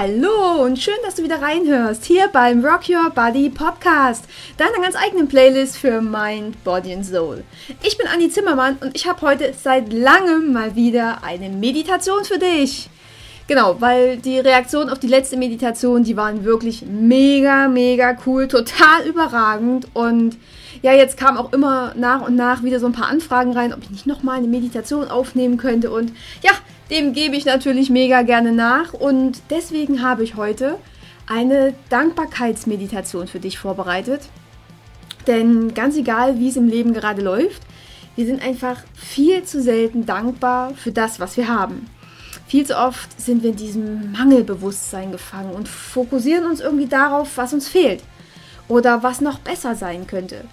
Hallo und schön, dass du wieder reinhörst hier beim Rock Your Body Podcast, deiner ganz eigenen Playlist für Mind, Body and Soul. Ich bin Anni Zimmermann und ich habe heute seit langem mal wieder eine Meditation für dich. Genau, weil die Reaktionen auf die letzte Meditation, die waren wirklich mega, mega cool, total überragend und ja, jetzt kamen auch immer nach und nach wieder so ein paar Anfragen rein, ob ich nicht nochmal eine Meditation aufnehmen könnte und ja, dem gebe ich natürlich mega gerne nach und deswegen habe ich heute eine Dankbarkeitsmeditation für dich vorbereitet. Denn ganz egal, wie es im Leben gerade läuft, wir sind einfach viel zu selten dankbar für das, was wir haben. Viel zu oft sind wir in diesem Mangelbewusstsein gefangen und fokussieren uns irgendwie darauf, was uns fehlt oder was noch besser sein könnte.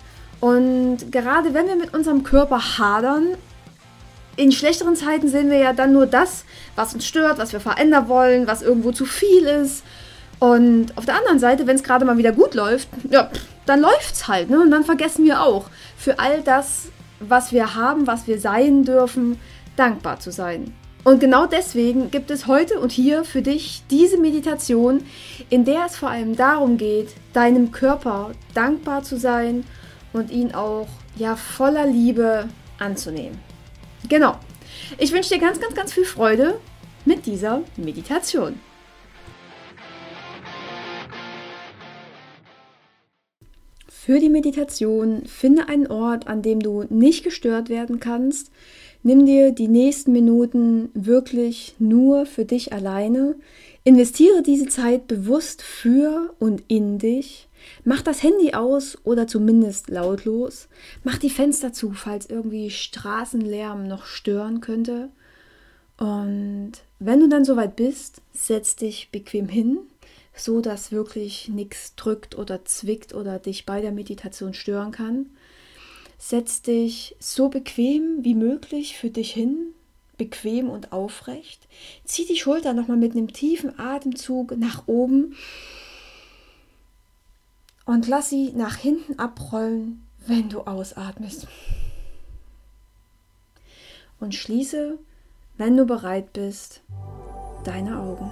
Und gerade wenn wir mit unserem Körper hadern, in schlechteren Zeiten sehen wir ja dann nur das, was uns stört, was wir verändern wollen, was irgendwo zu viel ist. Und auf der anderen Seite, wenn es gerade mal wieder gut läuft, ja, dann läuft's halt. Ne? Und dann vergessen wir auch, für all das, was wir haben, was wir sein dürfen, dankbar zu sein. Und genau deswegen gibt es heute und hier für dich diese Meditation, in der es vor allem darum geht, deinem Körper dankbar zu sein und ihn auch ja voller Liebe anzunehmen. Genau. Ich wünsche dir ganz, ganz, ganz viel Freude mit dieser Meditation. Für die Meditation finde einen Ort, an dem du nicht gestört werden kannst. Nimm dir die nächsten Minuten wirklich nur für dich alleine. Investiere diese Zeit bewusst für und in dich. Mach das Handy aus oder zumindest lautlos. Mach die Fenster zu, falls irgendwie Straßenlärm noch stören könnte. Und wenn du dann soweit bist, setz dich bequem hin, so dass wirklich nichts drückt oder zwickt oder dich bei der Meditation stören kann. Setz dich so bequem wie möglich für dich hin, bequem und aufrecht. Zieh die Schulter nochmal mit einem tiefen Atemzug nach oben und lass sie nach hinten abrollen, wenn du ausatmest. Und schließe, wenn du bereit bist, deine Augen.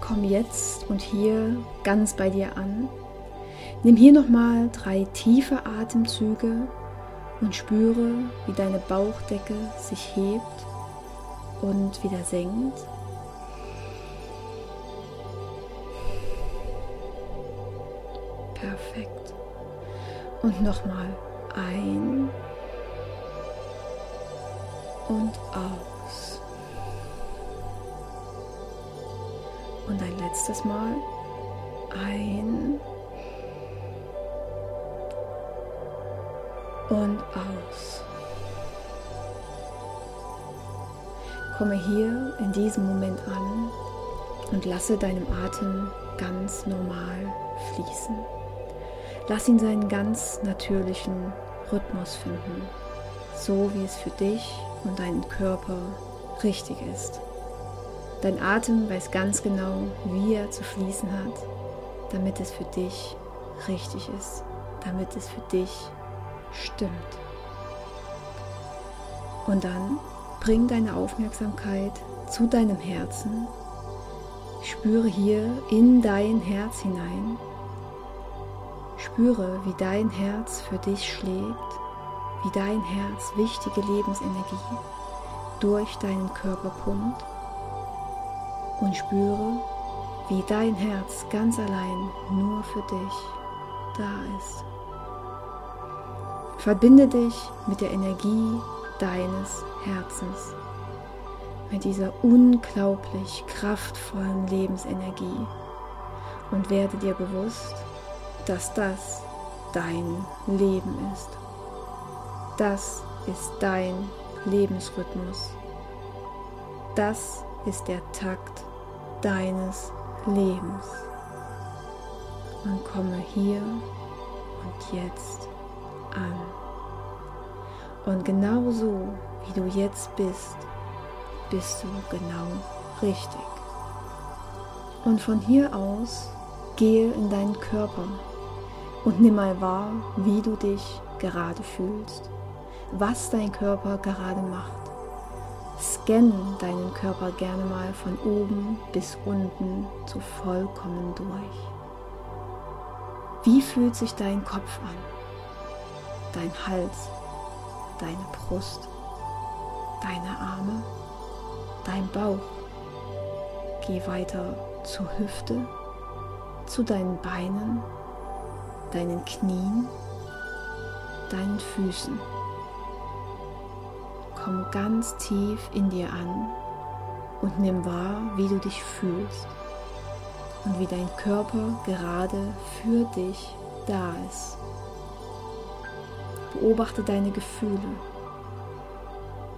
Komm jetzt und hier ganz bei dir an. Nimm hier nochmal drei tiefe Atemzüge und spüre, wie deine Bauchdecke sich hebt und wieder senkt. Perfekt. Und nochmal ein und aus. Und ein letztes Mal ein und aus. Komme hier in diesem Moment an und lasse deinem Atem ganz normal fließen. Lass ihn seinen ganz natürlichen Rhythmus finden, so wie es für dich und deinen Körper richtig ist. Dein Atem weiß ganz genau, wie er zu fließen hat, damit es für dich richtig ist, damit es für dich stimmt. Und dann bring deine Aufmerksamkeit zu deinem Herzen. Spüre hier in dein Herz hinein Spüre, wie dein Herz für dich schlägt, wie dein Herz wichtige Lebensenergie durch deinen Körper pumpt und spüre, wie dein Herz ganz allein nur für dich da ist. Verbinde dich mit der Energie deines Herzens, mit dieser unglaublich kraftvollen Lebensenergie und werde dir bewusst, dass das dein Leben ist. Das ist dein Lebensrhythmus. Das ist der Takt deines Lebens. Und komme hier und jetzt an. Und genau so, wie du jetzt bist, bist du genau richtig. Und von hier aus gehe in deinen Körper und nimm mal wahr, wie du dich gerade fühlst, was dein Körper gerade macht. Scanne deinen Körper gerne mal von oben bis unten so vollkommen durch. Wie fühlt sich dein Kopf an? Dein Hals, deine Brust, deine Arme, dein Bauch. Geh weiter zur Hüfte, zu deinen Beinen, deinen Knien, deinen Füßen komm ganz tief in dir an und nimm wahr, wie du dich fühlst und wie dein Körper gerade für dich da ist. Beobachte deine Gefühle.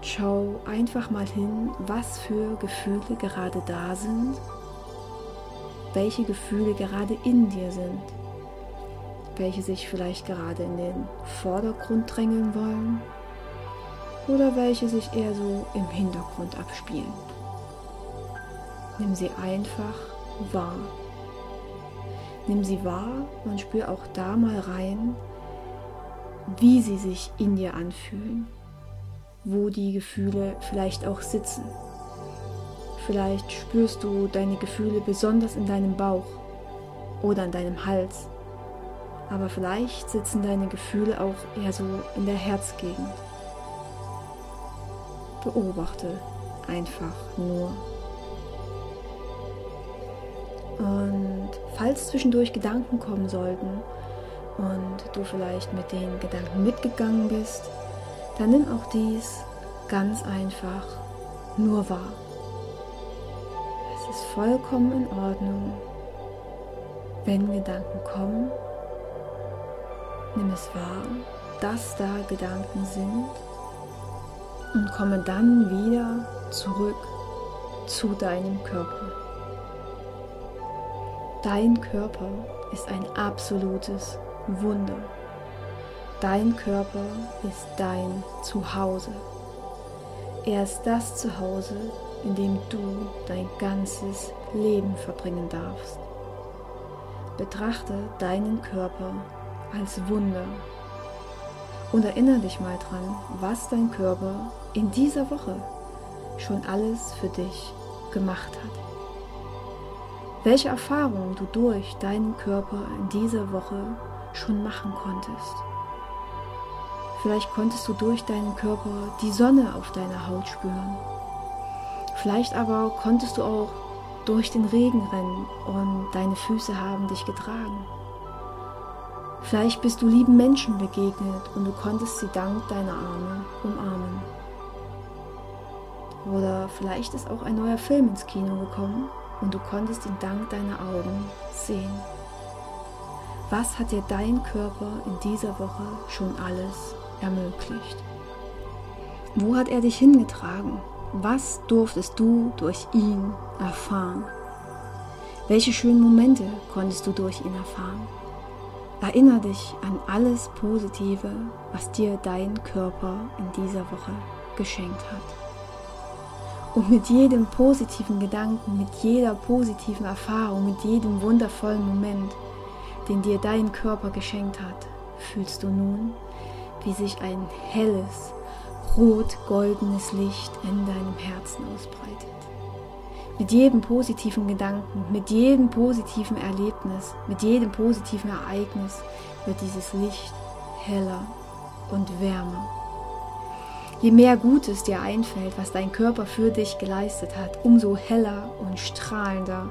Schau einfach mal hin, was für Gefühle gerade da sind, welche Gefühle gerade in dir sind, welche sich vielleicht gerade in den Vordergrund drängeln wollen oder welche sich eher so im Hintergrund abspielen. Nimm sie einfach wahr. Nimm sie wahr und spür auch da mal rein, wie sie sich in dir anfühlen, wo die Gefühle vielleicht auch sitzen. Vielleicht spürst du deine Gefühle besonders in deinem Bauch oder in deinem Hals. Aber vielleicht sitzen deine Gefühle auch eher so in der Herzgegend. Beobachte einfach nur. Und falls zwischendurch Gedanken kommen sollten und du vielleicht mit den Gedanken mitgegangen bist, dann nimm auch dies ganz einfach nur wahr. Es ist vollkommen in Ordnung, wenn Gedanken kommen. Nimm es wahr, dass da Gedanken sind und komme dann wieder zurück zu deinem Körper. Dein Körper ist ein absolutes Wunder. Dein Körper ist dein Zuhause. Er ist das Zuhause, in dem du dein ganzes Leben verbringen darfst. Betrachte deinen Körper als Wunder und erinnere dich mal dran, was dein Körper in dieser Woche schon alles für dich gemacht hat. Welche Erfahrungen du durch deinen Körper in dieser Woche schon machen konntest. Vielleicht konntest du durch deinen Körper die Sonne auf deiner Haut spüren. Vielleicht aber konntest du auch durch den Regen rennen und deine Füße haben dich getragen. Vielleicht bist du lieben Menschen begegnet und du konntest sie dank deiner Arme umarmen. Oder vielleicht ist auch ein neuer Film ins Kino gekommen und du konntest ihn dank deiner Augen sehen. Was hat dir dein Körper in dieser Woche schon alles ermöglicht? Wo hat er dich hingetragen? Was durftest du durch ihn erfahren? Welche schönen Momente konntest du durch ihn erfahren? Erinnere dich an alles Positive, was dir dein Körper in dieser Woche geschenkt hat. Und mit jedem positiven Gedanken, mit jeder positiven Erfahrung, mit jedem wundervollen Moment, den dir dein Körper geschenkt hat, fühlst du nun, wie sich ein helles, rot-goldenes Licht in deinem Herzen ausbreitet. Mit jedem positiven Gedanken, mit jedem positiven Erlebnis, mit jedem positiven Ereignis wird dieses Licht heller und wärmer. Je mehr Gutes dir einfällt, was dein Körper für dich geleistet hat, umso heller und strahlender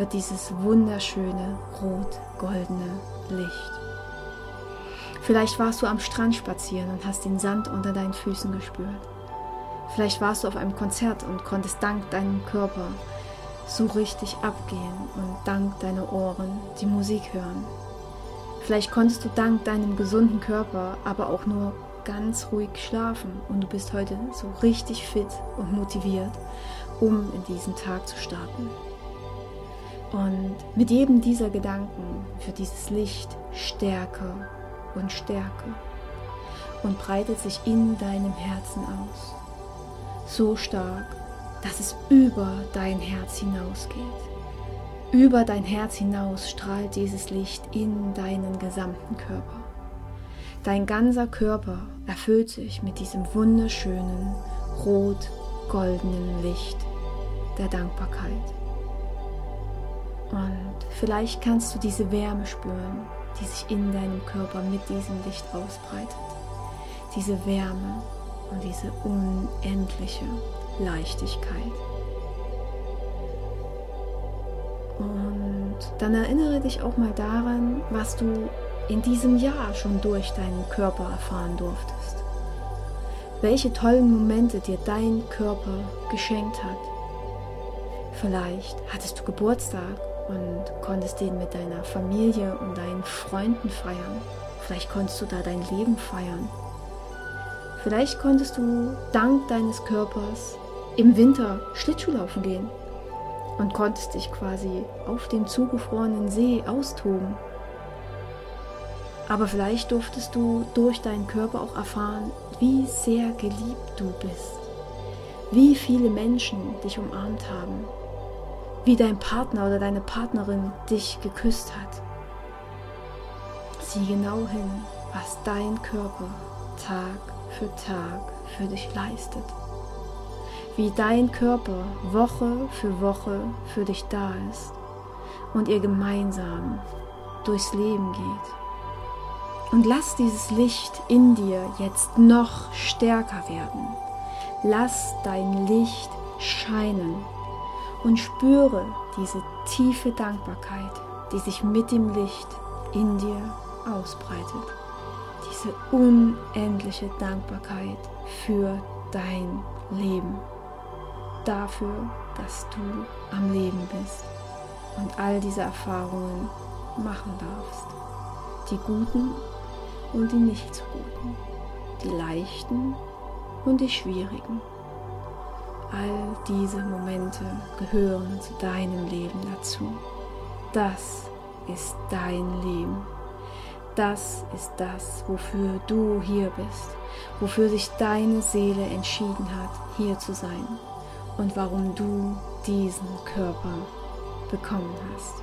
wird dieses wunderschöne rot-goldene Licht. Vielleicht warst du am Strand spazieren und hast den Sand unter deinen Füßen gespürt. Vielleicht warst du auf einem Konzert und konntest dank deinem Körper so richtig abgehen und dank deiner Ohren die Musik hören. Vielleicht konntest du dank deinem gesunden Körper aber auch nur ganz ruhig schlafen und du bist heute so richtig fit und motiviert, um in diesen Tag zu starten. Und mit jedem dieser Gedanken wird dieses Licht stärker und stärker und breitet sich in deinem Herzen aus so stark, dass es über dein Herz hinausgeht. Über dein Herz hinaus strahlt dieses Licht in deinen gesamten Körper. Dein ganzer Körper erfüllt sich mit diesem wunderschönen, rot, goldenen Licht der Dankbarkeit. Und vielleicht kannst du diese Wärme spüren, die sich in deinem Körper mit diesem Licht ausbreitet. Diese Wärme und diese unendliche Leichtigkeit. Und dann erinnere dich auch mal daran, was du in diesem Jahr schon durch deinen Körper erfahren durftest. Welche tollen Momente dir dein Körper geschenkt hat. Vielleicht hattest du Geburtstag und konntest den mit deiner Familie und deinen Freunden feiern. Vielleicht konntest du da dein Leben feiern. Vielleicht konntest du dank deines Körpers im Winter Schlittschuhlaufen gehen und konntest dich quasi auf dem zugefrorenen See austoben. Aber vielleicht durftest du durch deinen Körper auch erfahren, wie sehr geliebt du bist, wie viele Menschen dich umarmt haben, wie dein Partner oder deine Partnerin dich geküsst hat. Sieh genau hin, was dein Körper Tag für Tag für dich leistet. Wie dein Körper Woche für Woche für dich da ist und ihr gemeinsam durchs Leben geht. Und lass dieses Licht in dir jetzt noch stärker werden. Lass dein Licht scheinen und spüre diese tiefe Dankbarkeit, die sich mit dem Licht in dir ausbreitet. Diese unendliche Dankbarkeit für dein Leben. Dafür, dass du am Leben bist und all diese Erfahrungen machen darfst. Die guten und die nicht so guten. Die leichten und die schwierigen. All diese Momente gehören zu deinem Leben dazu. Das ist dein Leben. Das ist das, wofür du hier bist, wofür sich deine Seele entschieden hat, hier zu sein und warum du diesen Körper bekommen hast.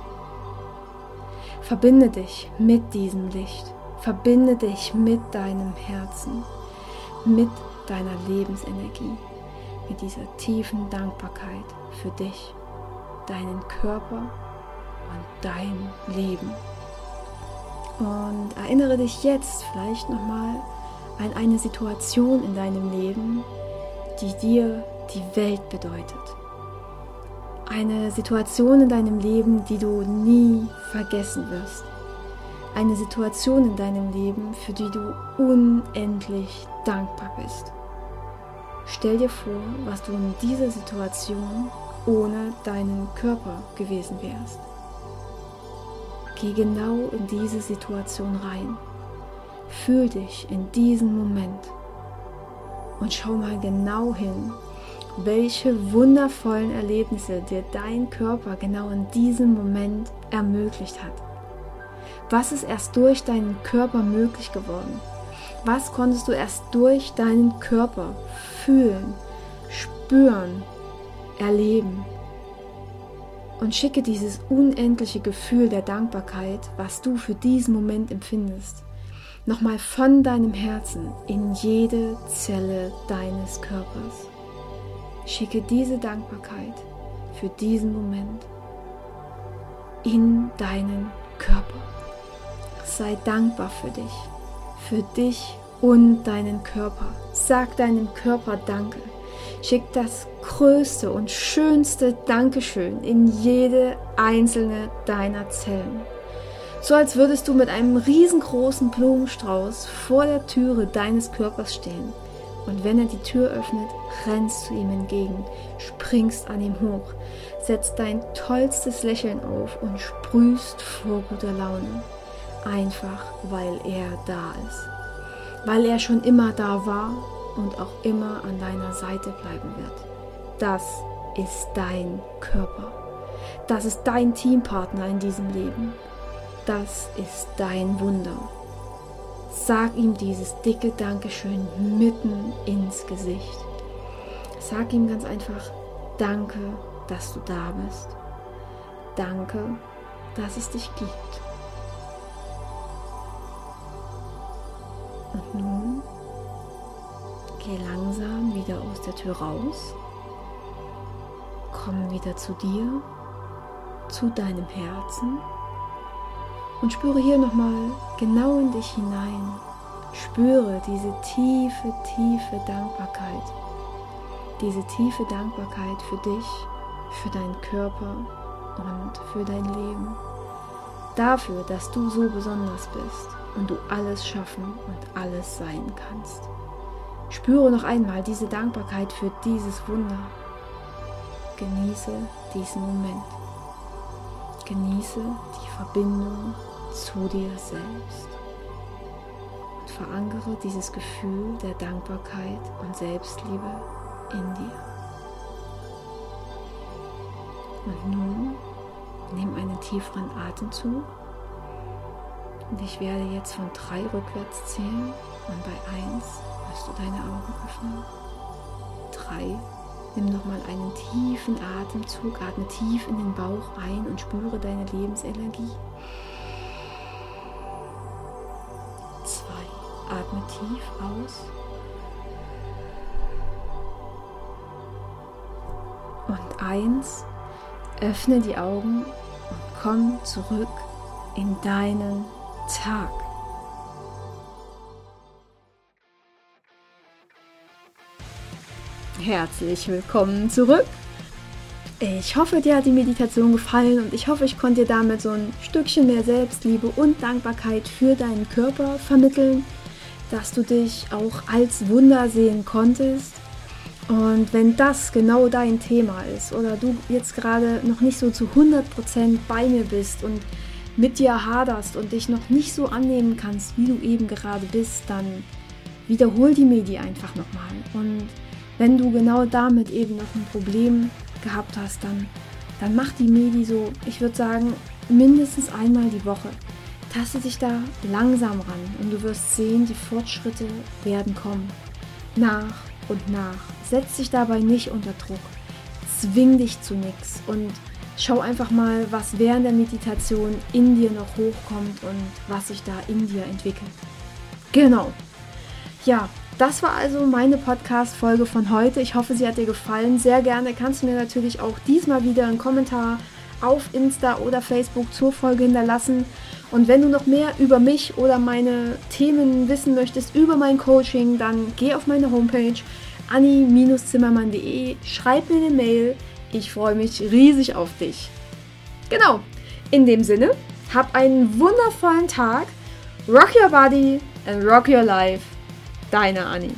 Verbinde dich mit diesem Licht, verbinde dich mit deinem Herzen, mit deiner Lebensenergie mit dieser tiefen Dankbarkeit für dich, deinen Körper und dein Leben. Und erinnere dich jetzt vielleicht nochmal an eine Situation in deinem Leben, die dir die Welt bedeutet. Eine Situation in deinem Leben, die du nie vergessen wirst. Eine Situation in deinem Leben, für die du unendlich dankbar bist. Stell dir vor, was du in dieser Situation ohne deinen Körper gewesen wärst. Geh genau in diese Situation rein. Fühl dich in diesem Moment und schau mal genau hin, welche wundervollen Erlebnisse dir dein Körper genau in diesem Moment ermöglicht hat. Was ist erst durch deinen Körper möglich geworden? Was konntest du erst durch deinen Körper fühlen, spüren, erleben? Und schicke dieses unendliche Gefühl der Dankbarkeit, was du für diesen Moment empfindest, nochmal von deinem Herzen in jede Zelle deines Körpers. Schicke diese Dankbarkeit für diesen Moment in deinen Körper. Sei dankbar für dich für dich und deinen Körper. Sag deinem Körper Danke. Schick das größte und schönste Dankeschön in jede einzelne deiner Zellen. So als würdest du mit einem riesengroßen Blumenstrauß vor der Türe deines Körpers stehen. Und wenn er die Tür öffnet, rennst du ihm entgegen, springst an ihm hoch, setzt dein tollstes Lächeln auf und sprühst vor guter Laune einfach weil er da ist. Weil er schon immer da war und auch immer an deiner Seite bleiben wird. Das ist dein Körper. Das ist dein Teampartner in diesem Leben. Das ist dein Wunder. Sag ihm dieses dicke Dankeschön mitten ins Gesicht. Sag ihm ganz einfach, danke, dass du da bist. Danke, dass es dich gibt. Geh langsam wieder aus der Tür raus Komm wieder zu dir, zu deinem Herzen und spüre hier nochmal genau in dich hinein. Spüre diese tiefe, tiefe Dankbarkeit. Diese tiefe Dankbarkeit für dich, für deinen Körper und für dein Leben. Dafür, dass du so besonders bist und du alles schaffen und alles sein kannst. Spüre noch einmal diese Dankbarkeit für dieses Wunder. Genieße diesen Moment. Genieße die Verbindung zu dir selbst. Und verankere dieses Gefühl der Dankbarkeit und Selbstliebe in dir. Und nun nimm einen tieferen Atemzug. Und ich werde jetzt von drei rückwärts zählen. Und bei eins wirst du deine Augen öffnen. Drei. Nimm nochmal einen tiefen Atemzug. Atme tief in den Bauch ein und spüre deine Lebensenergie. Zwei. Atme tief aus. Und eins. Öffne die Augen und komm zurück in deinen Tag. Herzlich willkommen zurück. Ich hoffe, dir hat die Meditation gefallen und ich hoffe, ich konnte dir damit so ein Stückchen mehr Selbstliebe und Dankbarkeit für deinen Körper vermitteln, dass du dich auch als Wunder sehen konntest und wenn das genau dein Thema ist oder du jetzt gerade noch nicht so zu 100% bei mir bist und mit dir haderst und dich noch nicht so annehmen kannst, wie du eben gerade bist, dann wiederhol die Medi einfach nochmal. Und wenn du genau damit eben noch ein Problem gehabt hast, dann, dann mach die Medi so, ich würde sagen, mindestens einmal die Woche. Taste dich da langsam ran und du wirst sehen, die Fortschritte werden kommen. Nach und nach. Setz dich dabei nicht unter Druck. Zwing dich zu nichts und schau einfach mal, was während der Meditation in dir noch hochkommt und was sich da in dir entwickelt. Genau. Ja, das war also meine Podcast-Folge von heute. Ich hoffe, sie hat dir gefallen. Sehr gerne kannst du mir natürlich auch diesmal wieder einen Kommentar auf Insta oder Facebook zur Folge hinterlassen. Und wenn du noch mehr über mich oder meine Themen wissen möchtest, über mein Coaching, dann geh auf meine Homepage anni-zimmermann.de, schreib mir eine Mail. Ich freue mich riesig auf dich. Genau, in dem Sinne, hab einen wundervollen Tag. Rock your body and rock your life. Deine Anni.